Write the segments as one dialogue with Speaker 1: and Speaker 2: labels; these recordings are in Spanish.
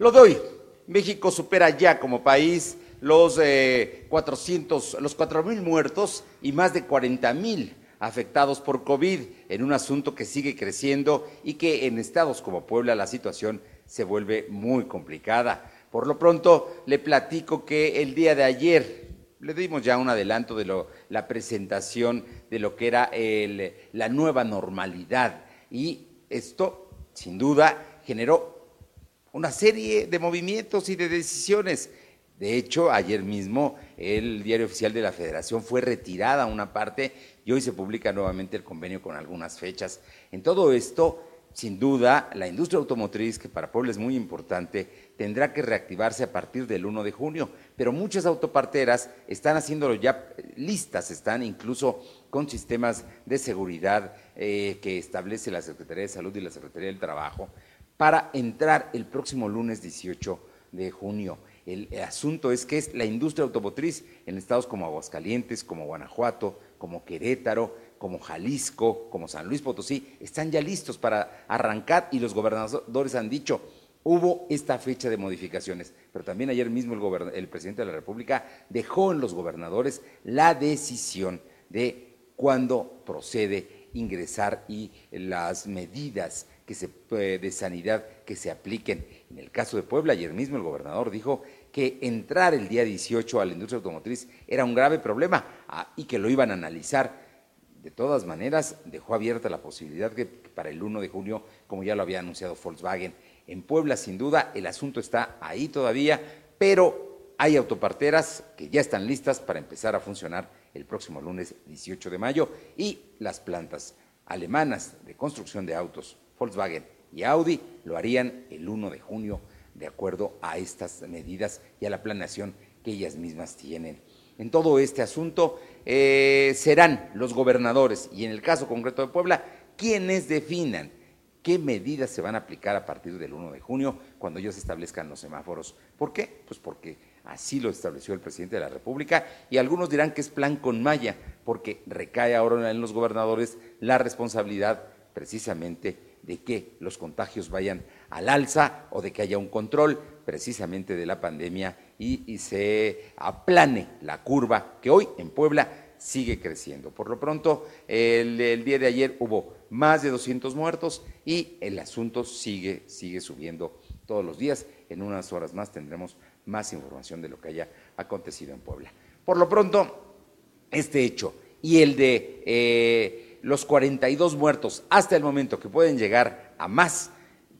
Speaker 1: Lo doy. México supera ya como país los 400, los 4 mil muertos y más de 40 mil afectados por COVID en un asunto que sigue creciendo y que en estados como Puebla la situación se vuelve muy complicada. Por lo pronto, le platico que el día de ayer le dimos ya un adelanto de lo, la presentación de lo que era el, la nueva normalidad y esto, sin duda, generó una serie de movimientos y de decisiones. De hecho, ayer mismo el diario oficial de la Federación fue retirada una parte y hoy se publica nuevamente el convenio con algunas fechas. En todo esto, sin duda, la industria automotriz, que para Puebla es muy importante, tendrá que reactivarse a partir del 1 de junio, pero muchas autoparteras están haciéndolo ya listas, están incluso con sistemas de seguridad eh, que establece la Secretaría de Salud y la Secretaría del Trabajo para entrar el próximo lunes 18 de junio. El, asunto es que es la industria automotriz en estados como Aguascalientes, como Guanajuato, como Querétaro, como Jalisco, como San Luis Potosí, están ya listos para arrancar y los gobernadores han dicho, hubo esta fecha de modificaciones, pero también ayer mismo el, presidente de la República dejó en los gobernadores la decisión de cuándo procede ingresar y las medidas que se, eh, de sanidad que se apliquen. En el caso de Puebla, ayer mismo el gobernador dijo que entrar el día 18 a la industria automotriz era un grave problema ah, y que lo iban a analizar. De todas maneras, dejó abierta la posibilidad que para el 1 de junio, como ya lo había anunciado Volkswagen, en Puebla, sin duda, el asunto está ahí todavía, pero hay autoparteras que ya están listas para empezar a funcionar el próximo lunes 18 de mayo y las plantas alemanas de construcción de autos Volkswagen y Audi lo harían el 1 de junio de acuerdo a estas medidas y a la planeación que ellas mismas tienen. En todo este asunto eh, serán los gobernadores y en el caso concreto de Puebla quienes definan qué medidas se van a aplicar a partir del 1 de junio cuando ellos establezcan los semáforos. ¿Por qué? Pues porque así lo estableció el presidente de la República y algunos dirán que es plan con malla porque recae ahora en los gobernadores la responsabilidad precisamente de que los contagios vayan al alza o de que haya un control precisamente de la pandemia y, se aplane la curva que hoy en Puebla sigue creciendo. Por lo pronto, el, día de ayer hubo más de 200 muertos y el asunto sigue, sigue subiendo todos los días. En unas horas más tendremos más información de lo que haya acontecido en Puebla. Por lo pronto, este hecho y el de eh, los 42 muertos hasta el momento que pueden llegar a más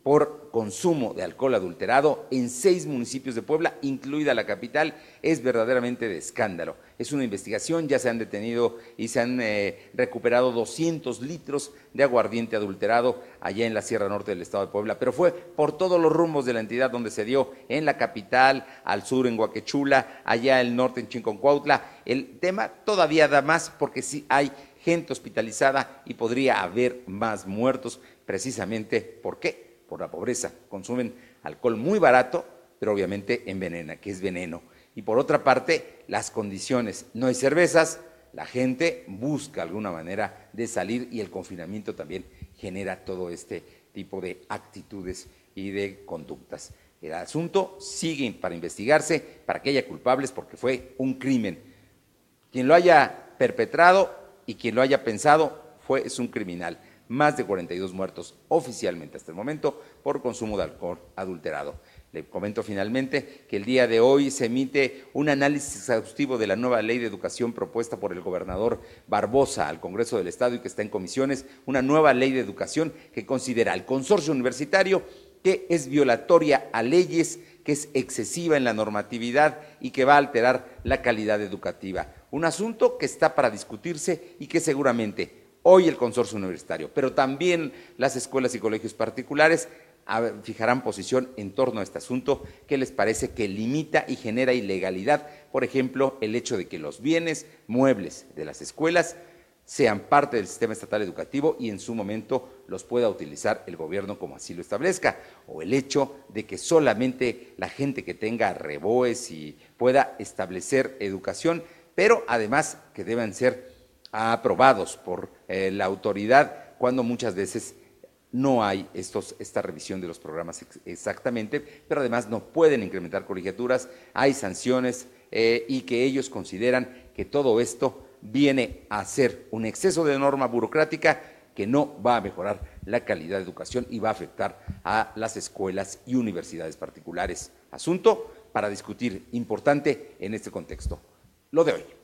Speaker 1: por consumo de alcohol adulterado en seis municipios de Puebla, incluida la capital, es verdaderamente de escándalo. Es una investigación, ya se han detenido y se han eh, recuperado 200 litros de aguardiente adulterado allá en la Sierra Norte del Estado de Puebla, pero fue por todos los rumbos de la entidad donde se dio, en la capital, al sur en Huaquechula, allá al norte en Chinconcuautla. El tema todavía da más porque sí hay gente hospitalizada y podría haber más muertos precisamente, ¿por qué? Por la pobreza. Consumen alcohol muy barato, pero obviamente envenena, que es veneno. Y por otra parte, las condiciones. No hay cervezas, la gente busca alguna manera de salir y el confinamiento también genera todo este tipo de actitudes y de conductas. El asunto sigue para investigarse, para que haya culpables, porque fue un crimen. Quien lo haya perpetrado y quien lo haya pensado fue, es un criminal. Más de 42 muertos oficialmente hasta el momento por consumo de alcohol adulterado. Le comento finalmente que el día de hoy se emite un análisis exhaustivo de la nueva ley de educación propuesta por el gobernador Barbosa al Congreso del Estado y que está en comisiones, una nueva ley de educación que considera al consorcio universitario que es violatoria a leyes, que es excesiva en la normatividad y que va a alterar la calidad educativa un asunto que está para discutirse y que seguramente hoy el consorcio universitario, pero también las escuelas y colegios particulares fijarán posición en torno a este asunto que les parece que limita y genera ilegalidad, por ejemplo, el hecho de que los bienes muebles de las escuelas sean parte del sistema estatal educativo y en su momento los pueda utilizar el gobierno como así lo establezca, o el hecho de que solamente la gente que tenga reboes y pueda establecer educación pero además que deben ser aprobados por eh, la autoridad cuando muchas veces no hay estos, esta revisión de los programas exactamente, pero además no pueden incrementar colegiaturas, hay sanciones eh, y que ellos consideran que todo esto viene a ser un exceso de norma burocrática que no va a mejorar la calidad de educación y va a afectar a las escuelas y universidades particulares. Asunto para discutir importante en este contexto. Lo de hoy.